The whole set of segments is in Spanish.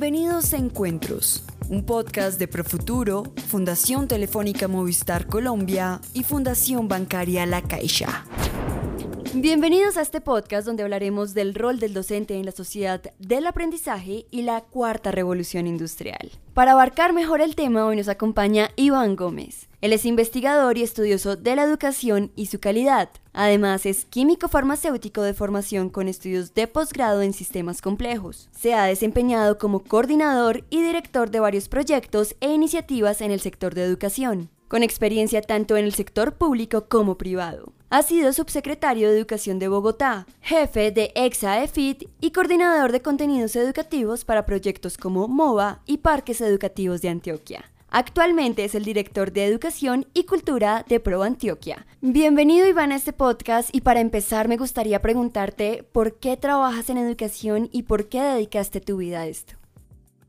Bienvenidos a Encuentros, un podcast de Profuturo, Fundación Telefónica Movistar Colombia y Fundación Bancaria La Caixa. Bienvenidos a este podcast donde hablaremos del rol del docente en la sociedad del aprendizaje y la cuarta revolución industrial. Para abarcar mejor el tema, hoy nos acompaña Iván Gómez. Él es investigador y estudioso de la educación y su calidad. Además, es químico farmacéutico de formación con estudios de posgrado en sistemas complejos. Se ha desempeñado como coordinador y director de varios proyectos e iniciativas en el sector de educación, con experiencia tanto en el sector público como privado. Ha sido subsecretario de Educación de Bogotá, jefe de EXA-EFIT y coordinador de contenidos educativos para proyectos como MOVA y Parques Educativos de Antioquia. Actualmente es el director de Educación y Cultura de Pro Antioquia. Bienvenido Iván a este podcast y para empezar me gustaría preguntarte por qué trabajas en educación y por qué dedicaste tu vida a esto.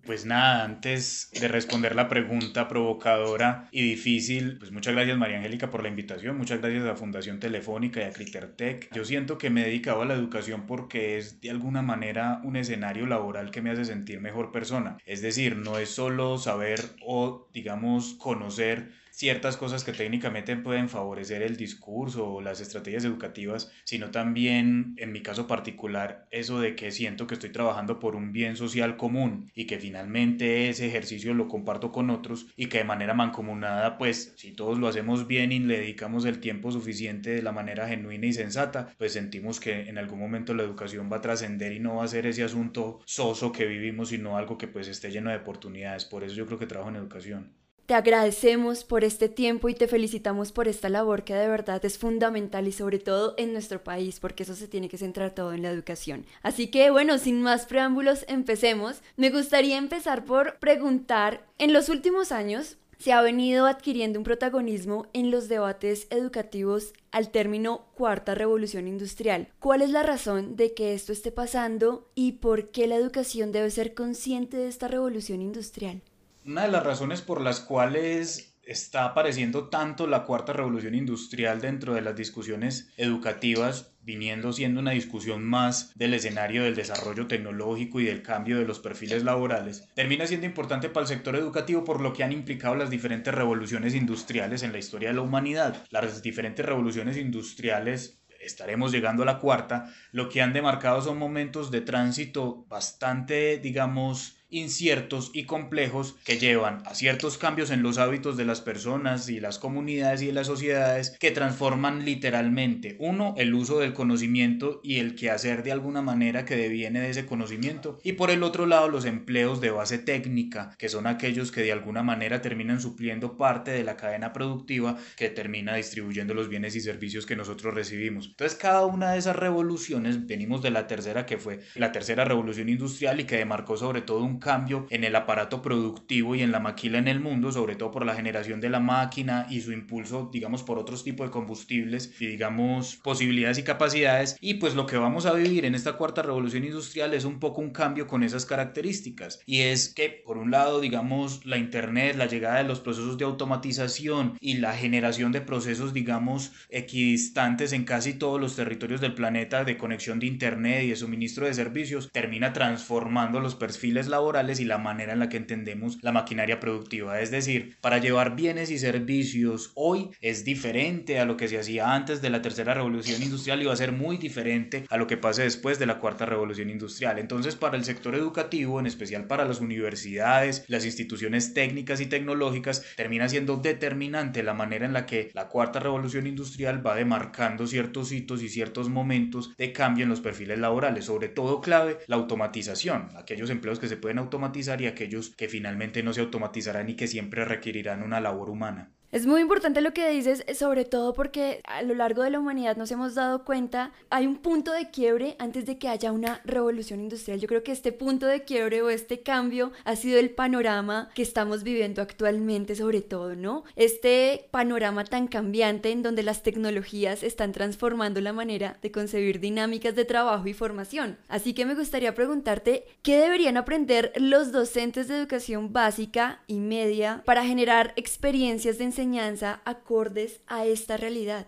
Pues nada, antes de responder la pregunta provocadora y difícil, pues muchas gracias María Angélica por la invitación, muchas gracias a Fundación Telefónica y a Critertech. Yo siento que me he dedicado a la educación porque es de alguna manera un escenario laboral que me hace sentir mejor persona. Es decir, no es solo saber o digamos conocer ciertas cosas que técnicamente pueden favorecer el discurso o las estrategias educativas, sino también, en mi caso particular, eso de que siento que estoy trabajando por un bien social común y que finalmente ese ejercicio lo comparto con otros y que de manera mancomunada, pues si todos lo hacemos bien y le dedicamos el tiempo suficiente de la manera genuina y sensata, pues sentimos que en algún momento la educación va a trascender y no va a ser ese asunto soso que vivimos, sino algo que pues esté lleno de oportunidades. Por eso yo creo que trabajo en educación. Te agradecemos por este tiempo y te felicitamos por esta labor que de verdad es fundamental y sobre todo en nuestro país, porque eso se tiene que centrar todo en la educación. Así que bueno, sin más preámbulos, empecemos. Me gustaría empezar por preguntar, en los últimos años, se ha venido adquiriendo un protagonismo en los debates educativos al término cuarta revolución industrial. ¿Cuál es la razón de que esto esté pasando y por qué la educación debe ser consciente de esta revolución industrial? Una de las razones por las cuales está apareciendo tanto la cuarta revolución industrial dentro de las discusiones educativas, viniendo siendo una discusión más del escenario del desarrollo tecnológico y del cambio de los perfiles laborales, termina siendo importante para el sector educativo por lo que han implicado las diferentes revoluciones industriales en la historia de la humanidad. Las diferentes revoluciones industriales estaremos llegando a la cuarta, lo que han demarcado son momentos de tránsito bastante, digamos, inciertos y complejos que llevan a ciertos cambios en los hábitos de las personas y las comunidades y las sociedades que transforman literalmente, uno, el uso del conocimiento y el quehacer de alguna manera que deviene de ese conocimiento, y por el otro lado los empleos de base técnica, que son aquellos que de alguna manera terminan supliendo parte de la cadena productiva que termina distribuyendo los bienes y servicios que nosotros recibimos. Entonces cada una de esas revoluciones, venimos de la tercera que fue la tercera revolución industrial y que demarcó sobre todo un cambio en el aparato productivo y en la maquila en el mundo, sobre todo por la generación de la máquina y su impulso, digamos, por otros tipos de combustibles y, digamos, posibilidades y capacidades. Y pues lo que vamos a vivir en esta cuarta revolución industrial es un poco un cambio con esas características. Y es que, por un lado, digamos, la Internet, la llegada de los procesos de automatización y la generación de procesos, digamos, equidistantes en casi todos los territorios del planeta de conexión de Internet y de suministro de servicios, termina transformando los perfiles laborales y la manera en la que entendemos la maquinaria productiva. Es decir, para llevar bienes y servicios hoy es diferente a lo que se hacía antes de la tercera revolución industrial y va a ser muy diferente a lo que pase después de la cuarta revolución industrial. Entonces, para el sector educativo, en especial para las universidades, las instituciones técnicas y tecnológicas, termina siendo determinante la manera en la que la cuarta revolución industrial va demarcando ciertos hitos y ciertos momentos de cambio en los perfiles laborales, sobre todo clave la automatización, aquellos empleos que se pueden automatizar y aquellos que finalmente no se automatizarán y que siempre requerirán una labor humana. Es muy importante lo que dices, sobre todo porque a lo largo de la humanidad nos hemos dado cuenta, hay un punto de quiebre antes de que haya una revolución industrial. Yo creo que este punto de quiebre o este cambio ha sido el panorama que estamos viviendo actualmente, sobre todo, ¿no? Este panorama tan cambiante en donde las tecnologías están transformando la manera de concebir dinámicas de trabajo y formación. Así que me gustaría preguntarte, ¿qué deberían aprender los docentes de educación básica y media para generar experiencias de enseñanza acordes a esta realidad?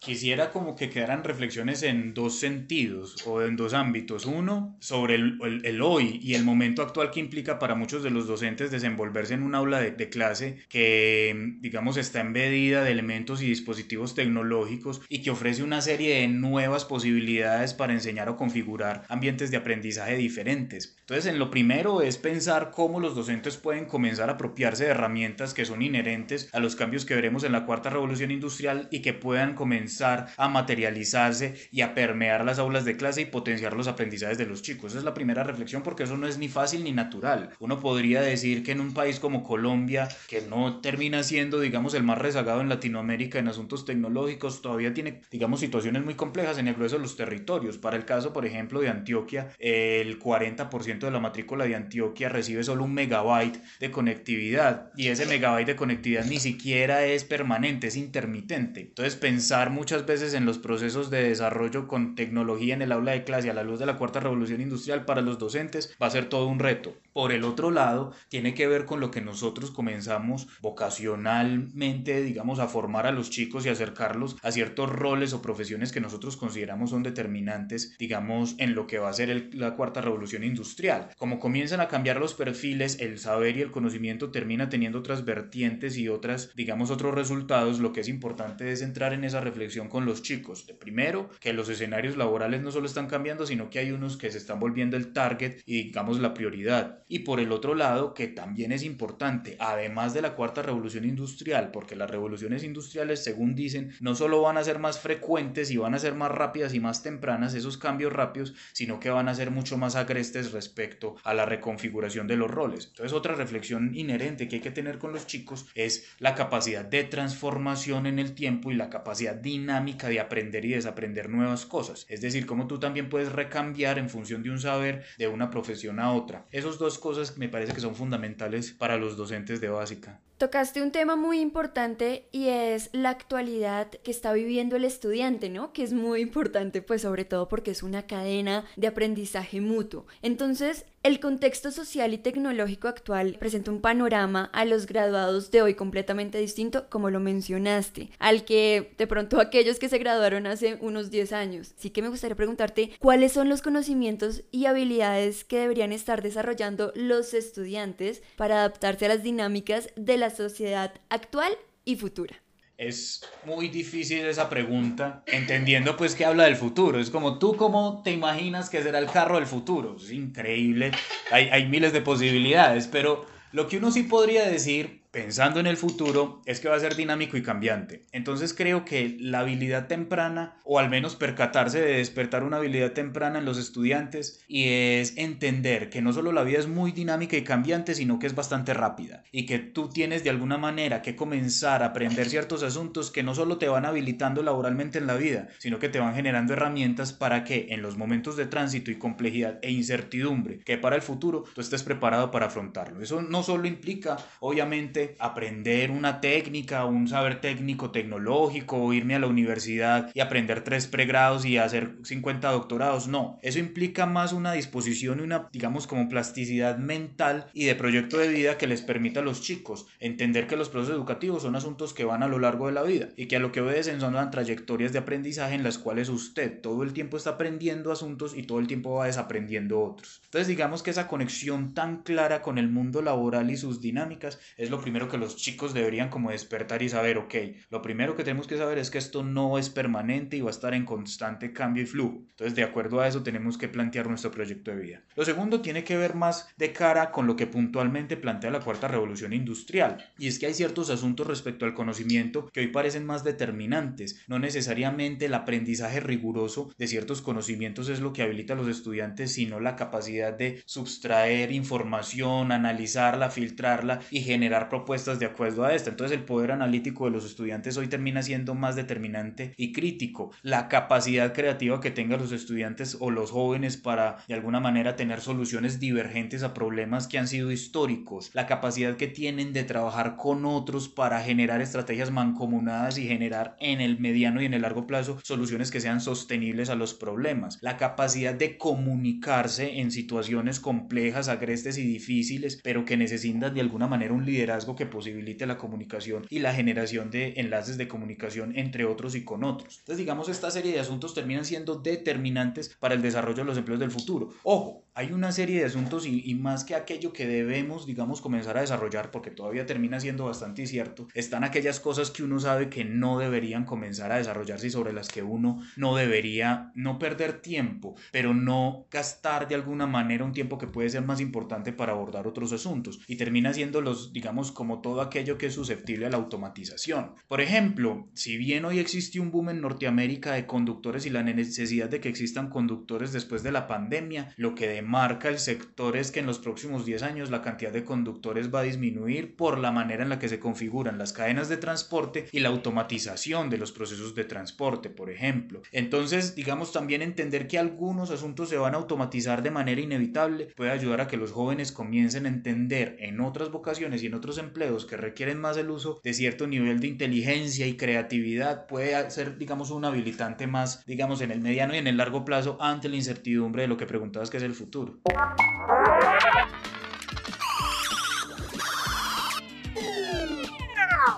Quisiera como que quedaran reflexiones en dos sentidos o en dos ámbitos. Uno, sobre el, el, hoy y el momento actual que implica para muchos de los docentes desenvolverse en un aula de, de, clase que, digamos, está embedida de elementos y dispositivos tecnológicos y que ofrece una serie de nuevas posibilidades para enseñar o configurar ambientes de aprendizaje diferentes. Entonces, en lo primero es pensar cómo los docentes pueden comenzar a apropiarse de herramientas que son inherentes a los cambios que veremos en la cuarta revolución industrial y que puedan comenzar a materializarse y a permear las aulas de clase y potenciar los aprendizajes de los chicos. Esa es la primera reflexión porque eso no es ni fácil ni natural. Uno podría decir que en un país como Colombia, que no termina siendo, digamos, el más rezagado en Latinoamérica en asuntos tecnológicos, todavía tiene, digamos, situaciones muy complejas en el grueso de los territorios. Para el caso, por ejemplo, de Antioquia, el 40% de la matrícula de Antioquia recibe solo un megabyte de conectividad y ese megabyte de conectividad ni siquiera es permanente, es intermitente. Entonces pensar muchas veces en los procesos de desarrollo con tecnología en el aula de clase a la luz de la cuarta revolución industrial para los docentes va a ser todo un reto. Por el otro lado, tiene que ver con lo que nosotros comenzamos vocacionalmente, digamos, a formar a los chicos y acercarlos a ciertos roles o profesiones que nosotros consideramos son determinantes, digamos, en lo que va a ser la cuarta revolución industrial. Como comienzan a cambiar los perfiles, el saber y el conocimiento termina teniendo otras vertientes y otras, digamos, otros resultados, lo que es importante es entrar en esa reflexión con los chicos. De primero, que los escenarios laborales no solo están cambiando, sino que hay unos que se están volviendo el target y, digamos, la prioridad y por el otro lado, que también es importante, además de la cuarta revolución industrial, porque las revoluciones industriales, según dicen, no solo van a ser más frecuentes y van a ser más rápidas y más tempranas esos cambios rápidos, sino que van a ser mucho más agrestes respecto a la reconfiguración de los roles. Entonces, otra reflexión inherente que hay que tener con los chicos es la capacidad de transformación en el tiempo y la capacidad dinámica de aprender y desaprender nuevas cosas. Es decir, cómo tú también puedes recambiar en función de un saber de una profesión a otra. Esos dos cosas me parece que son fundamentales para los docentes de básica. Tocaste un tema muy importante y es la actualidad que está viviendo el estudiante, ¿no? Que es muy importante, pues sobre todo porque es una cadena de aprendizaje mutuo. Entonces, el contexto social y tecnológico actual presenta un panorama a los graduados de hoy completamente distinto, como lo mencionaste, al que de pronto aquellos que se graduaron hace unos 10 años. Así que me gustaría preguntarte cuáles son los conocimientos y habilidades que deberían estar desarrollando los estudiantes para adaptarse a las dinámicas de la sociedad actual y futura. Es muy difícil esa pregunta, entendiendo pues que habla del futuro. Es como tú cómo te imaginas que será el carro del futuro. Es increíble, hay, hay miles de posibilidades, pero lo que uno sí podría decir pensando en el futuro es que va a ser dinámico y cambiante. Entonces creo que la habilidad temprana, o al menos percatarse de despertar una habilidad temprana en los estudiantes, y es entender que no solo la vida es muy dinámica y cambiante, sino que es bastante rápida, y que tú tienes de alguna manera que comenzar a aprender ciertos asuntos que no solo te van habilitando laboralmente en la vida, sino que te van generando herramientas para que en los momentos de tránsito y complejidad e incertidumbre que para el futuro tú estés preparado para afrontarlo. Eso no solo implica, obviamente, aprender una técnica, un saber técnico tecnológico, o irme a la universidad y aprender tres pregrados y hacer 50 doctorados. No, eso implica más una disposición y una, digamos, como plasticidad mental y de proyecto de vida que les permita a los chicos entender que los procesos educativos son asuntos que van a lo largo de la vida y que a lo que obedecen son las trayectorias de aprendizaje en las cuales usted todo el tiempo está aprendiendo asuntos y todo el tiempo va desaprendiendo otros. Entonces digamos que esa conexión tan clara con el mundo laboral y sus dinámicas es lo primero que los chicos deberían como despertar y saber, ok, lo primero que tenemos que saber es que esto no es permanente y va a estar en constante cambio y flujo. Entonces, de acuerdo a eso, tenemos que plantear nuestro proyecto de vida. Lo segundo tiene que ver más de cara con lo que puntualmente plantea la cuarta revolución industrial. Y es que hay ciertos asuntos respecto al conocimiento que hoy parecen más determinantes. No necesariamente el aprendizaje riguroso de ciertos conocimientos es lo que habilita a los estudiantes, sino la capacidad de sustraer información, analizarla, filtrarla y generar propuestas de acuerdo a esta. Entonces el poder analítico de los estudiantes hoy termina siendo más determinante y crítico. La capacidad creativa que tengan los estudiantes o los jóvenes para de alguna manera tener soluciones divergentes a problemas que han sido históricos. La capacidad que tienen de trabajar con otros para generar estrategias mancomunadas y generar en el mediano y en el largo plazo soluciones que sean sostenibles a los problemas. La capacidad de comunicarse en situaciones complejas, agrestes y difíciles, pero que necesitan de alguna manera un liderazgo liderazgo que posibilite la comunicación y la generación de enlaces de comunicación entre otros y con otros. Entonces, digamos, esta serie de asuntos terminan siendo determinantes para el desarrollo de los empleos del futuro. Ojo, hay una serie de asuntos y, más que aquello que debemos, digamos, comenzar a desarrollar, porque todavía termina siendo bastante cierto, están aquellas cosas que uno sabe que no deberían comenzar a desarrollarse y sobre las que uno no debería no perder tiempo, pero no gastar de alguna manera un tiempo que puede ser más importante para abordar otros asuntos. Y termina siendo los, digamos, como todo aquello que es susceptible a la automatización. Por ejemplo, si bien hoy existe un boom en Norteamérica de conductores y la necesidad de que existan conductores después de la pandemia, lo que marca el sector es que en los próximos 10 años la cantidad de conductores va a disminuir por la manera en la que se configuran las cadenas de transporte y la automatización de los procesos de transporte, por ejemplo. Entonces, digamos también entender que algunos asuntos se van a automatizar de manera inevitable puede ayudar a que los jóvenes comiencen a entender en otras vocaciones y en otros empleos que requieren más el uso de cierto nivel de inteligencia y creatividad puede ser, digamos, un habilitante más, digamos, en el mediano y en el largo plazo ante la incertidumbre de lo que preguntabas que es el futuro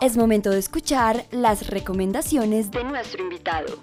es momento de escuchar las recomendaciones de nuestro invitado.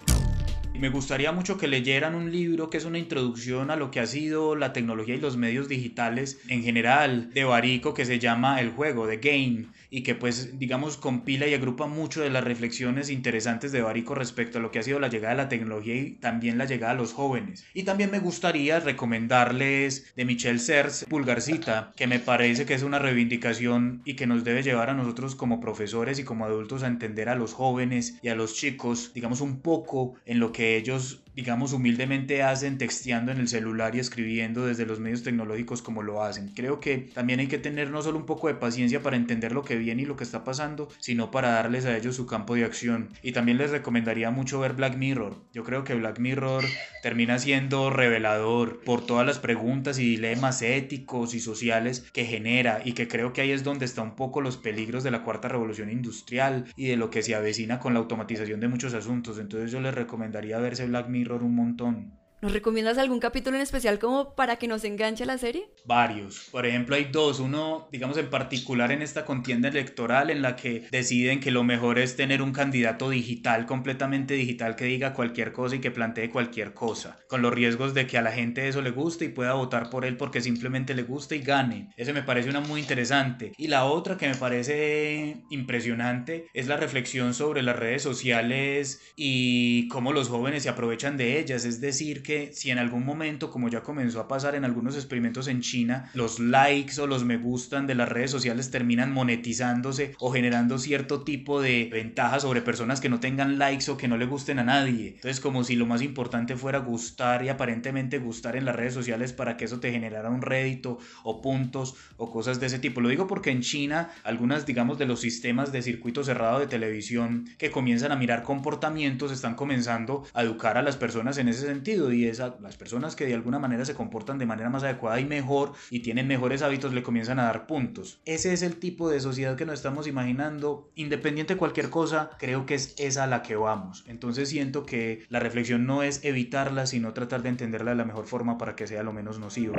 Me gustaría mucho que leyeran un libro que es una introducción a lo que ha sido la tecnología y los medios digitales en general de Barico que se llama El juego, The Game y que pues digamos compila y agrupa mucho de las reflexiones interesantes de Barico respecto a lo que ha sido la llegada de la tecnología y también la llegada a los jóvenes. Y también me gustaría recomendarles de Michel Serres Pulgarcita, que me parece que es una reivindicación y que nos debe llevar a nosotros como profesores y como adultos a entender a los jóvenes y a los chicos, digamos un poco en lo que ellos digamos, humildemente hacen texteando en el celular y escribiendo desde los medios tecnológicos como lo hacen. Creo que también hay que tener no solo un poco de paciencia para entender lo que viene y lo que está pasando, sino para darles a ellos su campo de acción. Y también les recomendaría mucho ver Black Mirror. Yo creo que Black Mirror termina siendo revelador por todas las preguntas y dilemas éticos y sociales que genera y que creo que ahí es donde está un poco los peligros de la cuarta revolución industrial y de lo que se avecina con la automatización de muchos asuntos. Entonces yo les recomendaría verse Black Mirror un montón. ¿Nos recomiendas algún capítulo en especial como para que nos enganche la serie? Varios. Por ejemplo, hay dos. Uno, digamos, en particular en esta contienda electoral en la que deciden que lo mejor es tener un candidato digital, completamente digital, que diga cualquier cosa y que plantee cualquier cosa, con los riesgos de que a la gente eso le guste y pueda votar por él porque simplemente le guste y gane. Ese me parece una muy interesante. Y la otra que me parece impresionante es la reflexión sobre las redes sociales y cómo los jóvenes se aprovechan de ellas. Es decir, si en algún momento, como ya comenzó a pasar en algunos experimentos en China, los likes o los me gustan de las redes sociales terminan monetizándose o generando cierto tipo de ventaja sobre personas que no tengan likes o que no le gusten a nadie. Entonces, como si lo más importante fuera gustar y aparentemente gustar en las redes sociales para que eso te generara un rédito o puntos o cosas de ese tipo. Lo digo porque en China, algunas, digamos, de los sistemas de circuito cerrado de televisión que comienzan a mirar comportamientos están comenzando a educar a las personas en ese sentido las personas que de alguna manera se comportan de manera más adecuada y mejor y tienen mejores hábitos le comienzan a dar puntos. Ese es el tipo de sociedad que nos estamos imaginando. Independiente de cualquier cosa, creo que es esa a la que vamos. Entonces siento que la reflexión no es evitarla, sino tratar de entenderla de la mejor forma para que sea lo menos nocivo.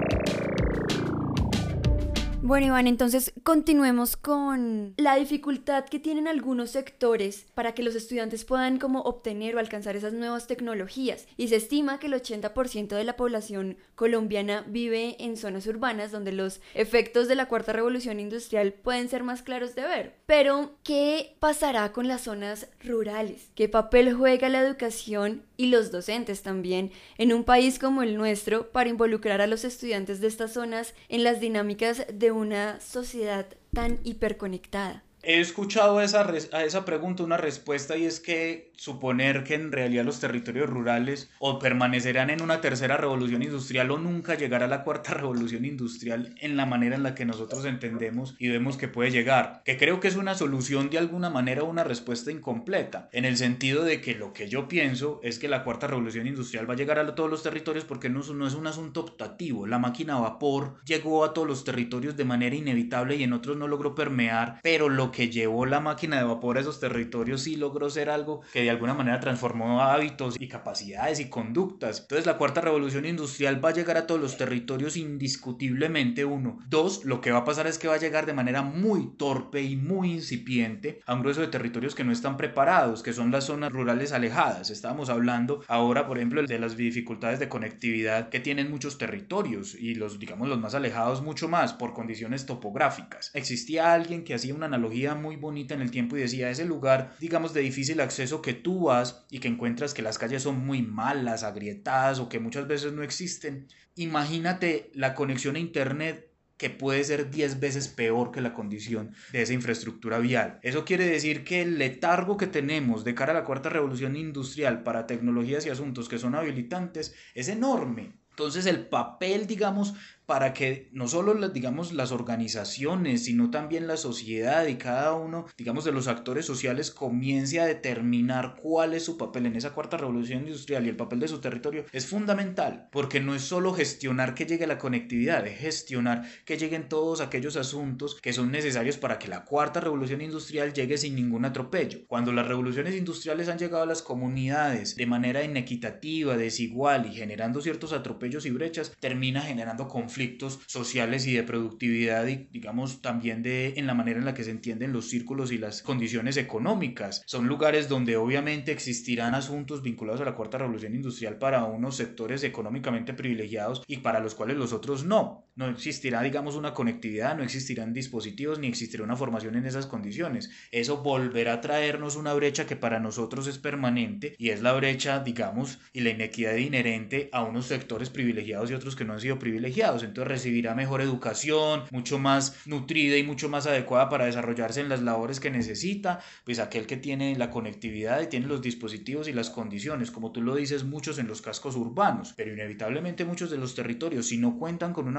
Bueno, Iván, entonces continuemos con la dificultad que tienen algunos sectores para que los estudiantes puedan como obtener o alcanzar esas nuevas tecnologías. Y se estima que el 80% de la población colombiana vive en zonas urbanas donde los efectos de la cuarta revolución industrial pueden ser más claros de ver. Pero, ¿qué pasará con las zonas rurales? ¿Qué papel juega la educación y los docentes también en un país como el nuestro para involucrar a los estudiantes de estas zonas en las dinámicas de una sociedad tan hiperconectada. He escuchado a esa, a esa pregunta una respuesta y es que suponer que en realidad los territorios rurales o permanecerán en una tercera revolución industrial o nunca llegará la cuarta revolución industrial en la manera en la que nosotros entendemos y vemos que puede llegar. Que creo que es una solución de alguna manera una respuesta incompleta, en el sentido de que lo que yo pienso es que la cuarta revolución industrial va a llegar a todos los territorios porque no, no es un asunto optativo. La máquina a vapor llegó a todos los territorios de manera inevitable y en otros no logró permear, pero lo que llevó la máquina de vapor a esos territorios sí logró ser algo que de alguna manera transformó hábitos y capacidades y conductas. Entonces la cuarta revolución industrial va a llegar a todos los territorios indiscutiblemente uno. Dos, lo que va a pasar es que va a llegar de manera muy torpe y muy incipiente a un grueso de territorios que no están preparados, que son las zonas rurales alejadas. Estábamos hablando ahora, por ejemplo, de las dificultades de conectividad que tienen muchos territorios y los, digamos, los más alejados mucho más por condiciones topográficas. Existía alguien que hacía una analogía muy bonita en el tiempo y decía, ese lugar, digamos, de difícil acceso que tú vas y que encuentras que las calles son muy malas, agrietadas o que muchas veces no existen, imagínate la conexión a Internet que puede ser 10 veces peor que la condición de esa infraestructura vial. Eso quiere decir que el letargo que tenemos de cara a la cuarta revolución industrial para tecnologías y asuntos que son habilitantes es enorme. Entonces el papel, digamos, para que no solo las, digamos, las organizaciones, sino también la sociedad y cada uno, digamos, de los actores sociales comience a determinar cuál es su papel en esa cuarta revolución industrial y el papel de su territorio, es fundamental, porque no es solo gestionar que llegue la conectividad, es gestionar que lleguen todos aquellos asuntos que son necesarios para que la cuarta revolución industrial llegue sin ningún atropello. Cuando las revoluciones industriales han llegado a las comunidades de manera inequitativa, desigual y generando ciertos atropellos y brechas, termina generando conflictos conflictos sociales y de productividad y digamos también de en la manera en la que se entienden los círculos y las condiciones económicas. Son lugares donde obviamente existirán asuntos vinculados a la cuarta revolución industrial para unos sectores económicamente privilegiados y para los cuales los otros no. No existirá digamos una conectividad, no existirán dispositivos ni existirá una formación en esas condiciones. Eso volverá a traernos una brecha que para nosotros es permanente y es la brecha digamos y la inequidad inherente a unos sectores privilegiados y otros que no han sido privilegiados entonces recibirá mejor educación, mucho más nutrida y mucho más adecuada para desarrollarse en las labores que necesita, pues aquel que tiene la conectividad y tiene los dispositivos y las condiciones, como tú lo dices, muchos en los cascos urbanos, pero inevitablemente muchos de los territorios, si no cuentan con un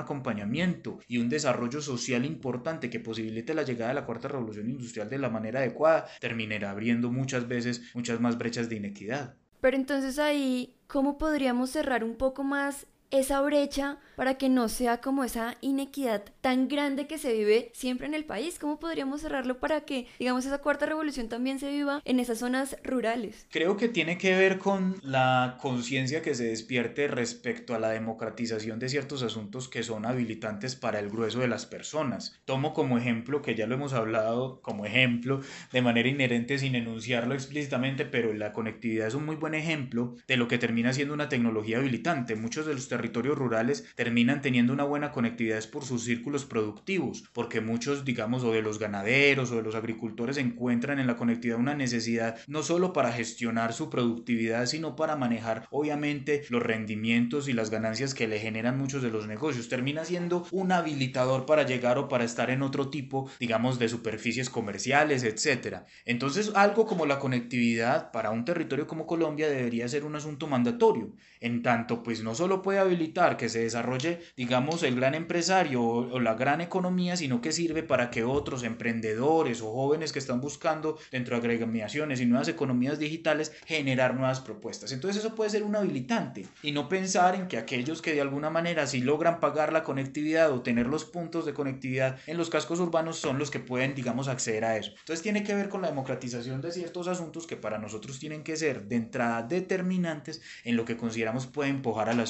y un desarrollo social importante que posibilite la llegada de la cuarta revolución industrial de la manera adecuada, terminará abriendo muchas veces muchas más brechas de inequidad. Pero entonces ahí, ¿cómo podríamos cerrar un poco más esa brecha para que no sea como esa inequidad tan grande que se vive siempre en el país? ¿Cómo podríamos cerrarlo para que, digamos, esa cuarta revolución también se viva en esas zonas rurales? Creo que tiene que ver con la conciencia que se despierte respecto a la democratización de ciertos asuntos que son habilitantes para el grueso de las personas. Tomo como ejemplo, que ya lo hemos hablado como ejemplo, de manera inherente sin enunciarlo explícitamente, pero la conectividad es un muy buen ejemplo de lo que termina siendo una tecnología habilitante. Muchos de los territorios rurales terminan teniendo una buena conectividad por sus círculos productivos, porque muchos, digamos, o de los ganaderos o de los agricultores encuentran en la conectividad una necesidad no solo para gestionar su productividad, sino para manejar, obviamente, los rendimientos y las ganancias que le generan muchos de los negocios. Termina siendo un habilitador para llegar o para estar en otro tipo, digamos, de superficies comerciales, etcétera. Entonces, algo como la conectividad para un territorio como Colombia debería ser un asunto mandatorio, en tanto, pues no solo puede habilitar que se desarrolle, digamos, el gran empresario o, la gran economía, sino que sirve para que otros emprendedores o jóvenes que están buscando dentro de agremiaciones y nuevas economías digitales generar nuevas propuestas. Entonces eso puede ser un habilitante y no pensar en que aquellos que de alguna manera si logran pagar la conectividad o tener los puntos de conectividad en los cascos urbanos son los que pueden, digamos, acceder a eso. Entonces tiene que ver con la democratización de ciertos asuntos que para nosotros tienen que ser de entrada determinantes en lo que consideramos puede empujar a la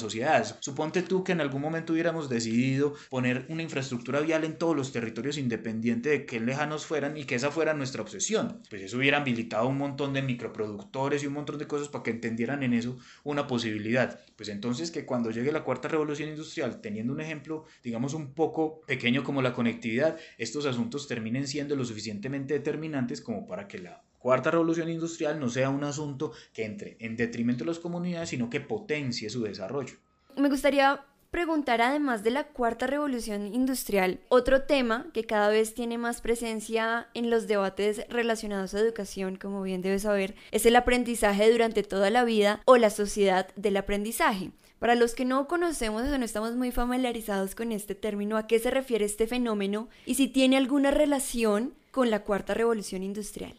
sociedad. Suponte tú que en algún momento hubiéramos decidido poner una infraestructura vial en todos los territorios independiente de qué lejanos fueran y que esa fuera nuestra obsesión. Pues eso hubiera habilitado un montón de microproductores y un montón de cosas para que entendieran en eso una posibilidad. Pues entonces que cuando llegue la cuarta revolución industrial, teniendo un ejemplo, digamos, un poco pequeño como la conectividad, estos asuntos terminen siendo lo suficientemente determinantes como para que la cuarta revolución industrial no sea un asunto que entre en detrimento de las comunidades, sino que potencie su desarrollo. Me gustaría preguntar, además de la cuarta revolución industrial, otro tema que cada vez tiene más presencia en los debates relacionados a educación, como bien debes saber, es el aprendizaje durante toda la vida o la sociedad del aprendizaje. Para los que no conocemos o no estamos muy familiarizados con este término, ¿a qué se refiere este fenómeno y si tiene alguna relación con la cuarta revolución industrial?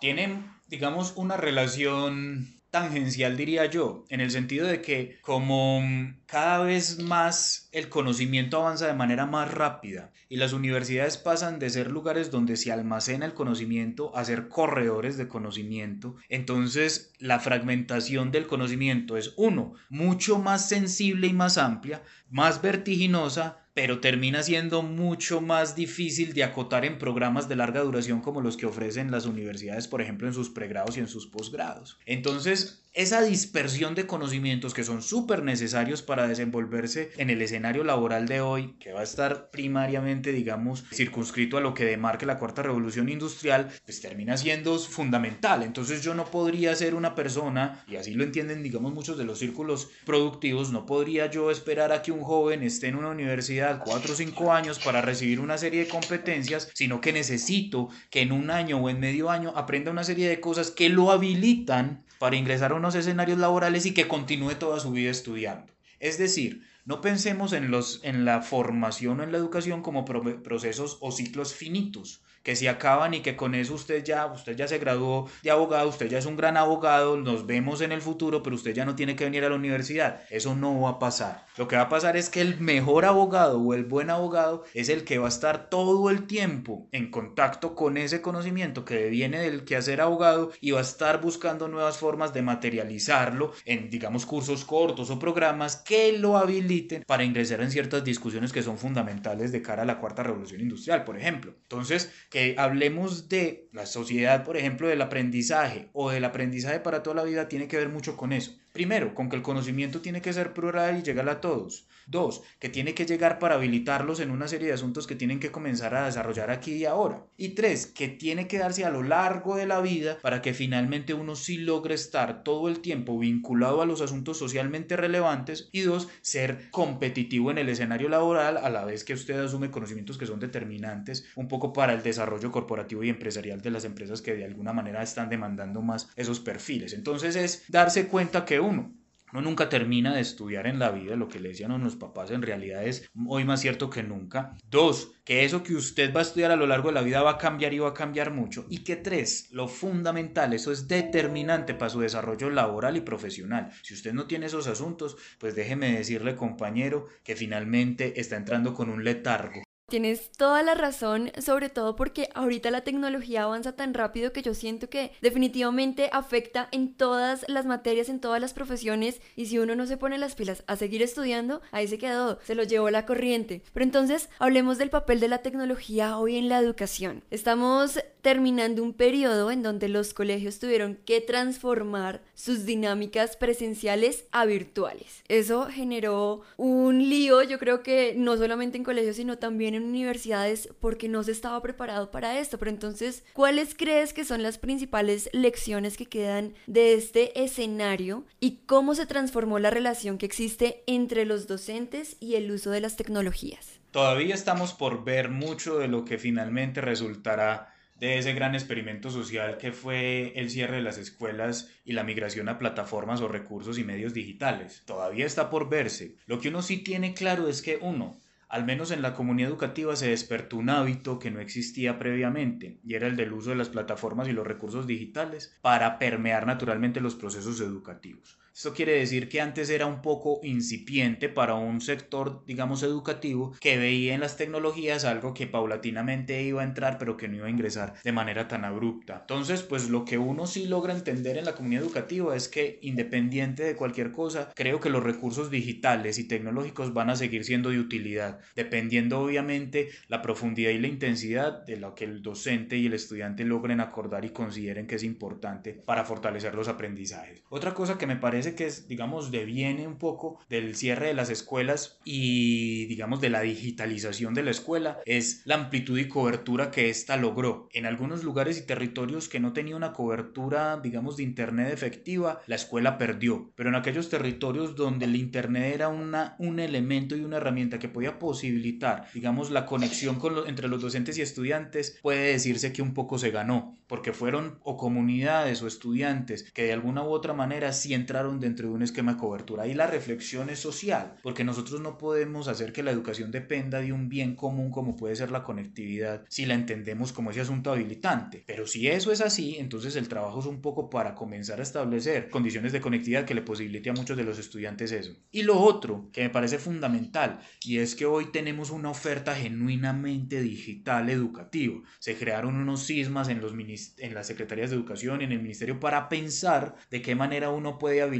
Tienen, digamos, una relación tangencial, diría yo, en el sentido de que como cada vez más el conocimiento avanza de manera más rápida y las universidades pasan de ser lugares donde se almacena el conocimiento a ser corredores de conocimiento, entonces la fragmentación del conocimiento es uno, mucho más sensible y más amplia, más vertiginosa, pero termina siendo mucho más difícil de acotar en programas de larga duración como los que ofrecen las universidades, por ejemplo, en sus pregrados y en sus posgrados. Entonces, esa dispersión de conocimientos que son súper necesarios para desenvolverse en el escenario laboral de hoy, que va a estar primariamente, digamos, circunscrito a lo que demarque la cuarta revolución industrial, pues termina siendo fundamental. Entonces yo no podría ser una persona, y así lo entienden, digamos, muchos de los círculos productivos, no podría yo esperar a que un joven esté en una universidad cuatro o cinco años para recibir una serie de competencias, sino que necesito que en un año o en medio año aprenda una serie de cosas que lo habilitan para ingresar a unos escenarios laborales y que continúe toda su vida estudiando. Es decir, no pensemos en, los, en la formación o en la educación como procesos o ciclos finitos, que se acaban y que con eso usted ya, usted ya se graduó de abogado, usted ya es un gran abogado, nos vemos en el futuro, pero usted ya no tiene que venir a la universidad. Eso no va a pasar. Lo que va a pasar es que el mejor abogado o el buen abogado es el que va a estar todo el tiempo en contacto con ese conocimiento que viene del quehacer abogado y va a estar buscando nuevas formas de materializarlo en, digamos, cursos cortos o programas que lo habiliten para ingresar en ciertas discusiones que son fundamentales de cara a la cuarta revolución industrial, por ejemplo. Entonces, que hablemos de la sociedad, por ejemplo, del aprendizaje o del aprendizaje para toda la vida tiene que ver mucho con eso. Primero, con que el conocimiento tiene que ser plural y llegar a todos. Dos, que tiene que llegar para habilitarlos en una serie de asuntos que tienen que comenzar a desarrollar aquí y ahora. Y tres, que tiene que darse a lo largo de la vida para que finalmente uno sí logre estar todo el tiempo vinculado a los asuntos socialmente relevantes. Y dos, ser competitivo en el escenario laboral a la vez que usted asume conocimientos que son determinantes un poco para el desarrollo corporativo y empresarial de las empresas que de alguna manera están demandando más esos perfiles. Entonces es darse cuenta que uno, uno nunca termina de estudiar en la vida, lo que le decían a los papás en realidad es hoy más cierto que nunca. Dos, que eso que usted va a estudiar a lo largo de la vida va a cambiar y va a cambiar mucho. Y que tres, lo fundamental, eso es determinante para su desarrollo laboral y profesional. Si usted no tiene esos asuntos, pues déjeme decirle compañero que finalmente está entrando con un letargo. Tienes toda la razón, sobre todo porque ahorita la tecnología avanza tan rápido que yo siento que definitivamente afecta en todas las materias, en todas las profesiones y si uno no se pone las pilas a seguir estudiando, ahí se quedó, se lo llevó la corriente. Pero entonces hablemos del papel de la tecnología hoy en la educación. Estamos terminando un periodo en donde los colegios tuvieron que transformar sus dinámicas presenciales a virtuales. Eso generó un lío, yo creo que no solamente en colegios, sino también en universidades porque no se estaba preparado para esto. Pero entonces, ¿cuáles crees que son las principales lecciones que quedan de este escenario y cómo se transformó la relación que existe entre los docentes y el uso de las tecnologías? Todavía estamos por ver mucho de lo que finalmente resultará de ese gran experimento social que fue el cierre de las escuelas y la migración a plataformas o recursos y medios digitales. Todavía está por verse. Lo que uno sí tiene claro es que uno, al menos en la comunidad educativa se despertó un hábito que no existía previamente y era el del uso de las plataformas y los recursos digitales para permear naturalmente los procesos educativos. Esto quiere decir que antes era un poco incipiente para un sector, digamos, educativo que veía en las tecnologías algo que paulatinamente iba a entrar pero que no iba a ingresar de manera tan abrupta. Entonces, pues lo que uno sí logra entender en la comunidad educativa es que independiente de cualquier cosa, creo que los recursos digitales y tecnológicos van a seguir siendo de utilidad, dependiendo obviamente la profundidad y la intensidad de lo que el docente y el estudiante logren acordar y consideren que es importante para fortalecer los aprendizajes. Otra cosa que me parece que es, digamos, deviene un poco del cierre de las escuelas y, digamos, de la digitalización de la escuela, es la amplitud y cobertura que ésta logró. En algunos lugares y territorios que no tenía una cobertura, digamos, de Internet efectiva, la escuela perdió. Pero en aquellos territorios donde el Internet era una, un elemento y una herramienta que podía posibilitar, digamos, la conexión con entre los docentes y estudiantes, puede decirse que un poco se ganó, porque fueron o comunidades o estudiantes que de alguna u otra manera sí entraron entraron dentro de un esquema de cobertura. Y la reflexión es social, porque nosotros no podemos hacer que la educación dependa de un bien común como puede ser la conectividad si la entendemos como ese asunto habilitante. Pero si eso es así, entonces el trabajo es un poco para comenzar a establecer condiciones de conectividad que le posibilite a muchos de los estudiantes eso. Y lo otro que me parece fundamental, y es que hoy tenemos una oferta genuinamente digital educativa. Se crearon unos sismas en, los en las secretarías de educación, en el ministerio, para pensar de qué manera uno puede habilitar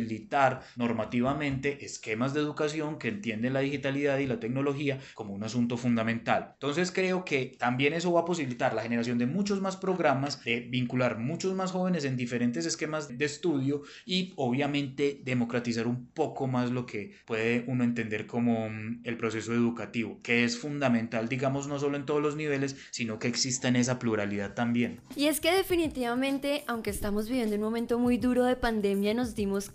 normativamente esquemas de educación que entienden la digitalidad y la tecnología como un asunto fundamental. Entonces creo que también eso va a posibilitar la generación de muchos más programas, de vincular muchos más jóvenes en diferentes esquemas de estudio y obviamente democratizar un poco más lo que puede uno entender como mm, el proceso educativo, que es fundamental, digamos, no solo en todos los niveles, sino que exista en esa pluralidad también. Y es que definitivamente, aunque estamos viviendo un momento muy duro de pandemia, nos dimos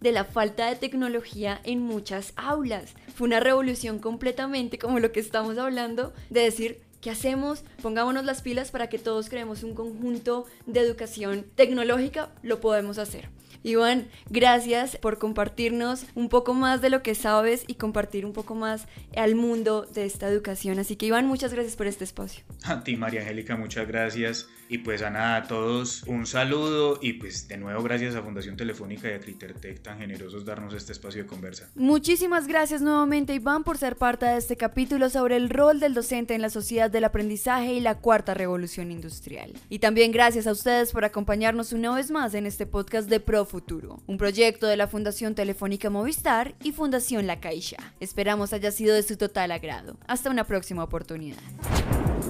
de la falta de tecnología en muchas aulas. Fue una revolución completamente como lo que estamos hablando, de decir, ¿Qué hacemos? Pongámonos las pilas para que todos creemos un conjunto de educación tecnológica, lo podemos hacer. Iván, gracias por compartirnos un poco más de lo que sabes y compartir un poco más al mundo de esta educación. Así que Iván, muchas gracias por este espacio. A ti, María Angélica, muchas gracias. Y pues a nada, a todos un saludo y pues de nuevo gracias a Fundación Telefónica y a Critertech tan generosos darnos este espacio de conversa. Muchísimas gracias nuevamente Iván por ser parte de este capítulo sobre el rol del docente en la sociedad del aprendizaje y la cuarta revolución industrial. Y también gracias a ustedes por acompañarnos una vez más en este podcast de Pro Futuro, un proyecto de la Fundación Telefónica Movistar y Fundación La Caixa. Esperamos haya sido de su total agrado. Hasta una próxima oportunidad.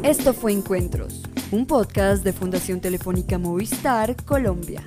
Esto fue Encuentros, un podcast de Fundación Telefónica Movistar Colombia.